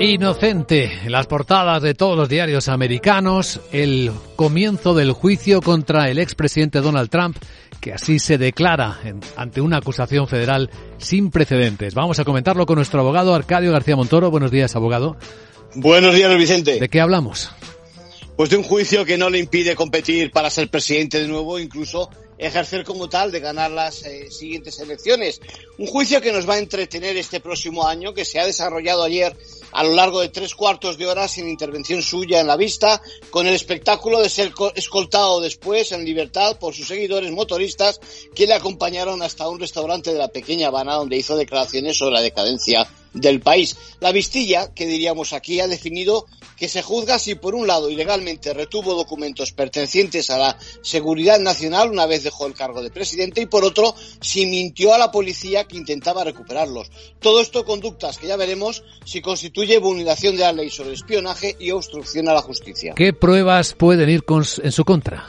Inocente, en las portadas de todos los diarios americanos, el comienzo del juicio contra el expresidente Donald Trump, que así se declara ante una acusación federal sin precedentes. Vamos a comentarlo con nuestro abogado Arcadio García Montoro. Buenos días, abogado. Buenos días, Vicente. ¿De qué hablamos? Pues de un juicio que no le impide competir para ser presidente de nuevo, incluso ejercer como tal de ganar las eh, siguientes elecciones. Un juicio que nos va a entretener este próximo año, que se ha desarrollado ayer a lo largo de tres cuartos de hora sin intervención suya en la vista, con el espectáculo de ser escoltado después en libertad por sus seguidores motoristas que le acompañaron hasta un restaurante de la pequeña Habana donde hizo declaraciones sobre la decadencia del país. La Vistilla, que diríamos aquí, ha definido que se juzga si por un lado ilegalmente retuvo documentos pertenecientes a la seguridad nacional una vez dejó el cargo de presidente y por otro si mintió a la policía que intentaba recuperarlos. Todo esto conductas que ya veremos si constituye vulneración de la ley sobre espionaje y obstrucción a la justicia. ¿Qué pruebas pueden ir en su contra?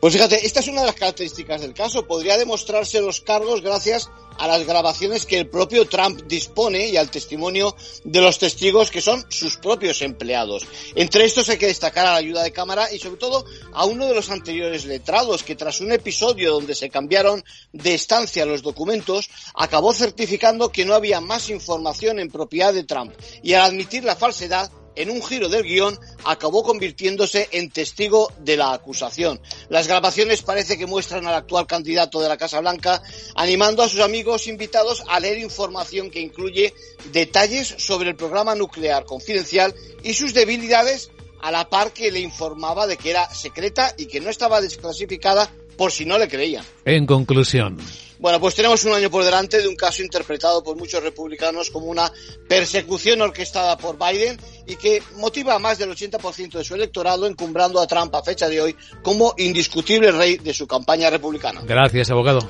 Pues fíjate, esta es una de las características del caso. Podría demostrarse los cargos gracias a las grabaciones que el propio Trump dispone y al testimonio de los testigos que son sus propios empleados. Entre estos hay que destacar a la ayuda de cámara y sobre todo a uno de los anteriores letrados que tras un episodio donde se cambiaron de estancia los documentos acabó certificando que no había más información en propiedad de Trump y al admitir la falsedad en un giro del guion, acabó convirtiéndose en testigo de la acusación. Las grabaciones parece que muestran al actual candidato de la Casa Blanca animando a sus amigos invitados a leer información que incluye detalles sobre el programa nuclear confidencial y sus debilidades a la par que le informaba de que era secreta y que no estaba desclasificada por si no le creían. En conclusión. Bueno, pues tenemos un año por delante de un caso interpretado por muchos republicanos como una persecución orquestada por Biden y que motiva a más del 80% de su electorado encumbrando a Trump a fecha de hoy como indiscutible rey de su campaña republicana. Gracias, abogado.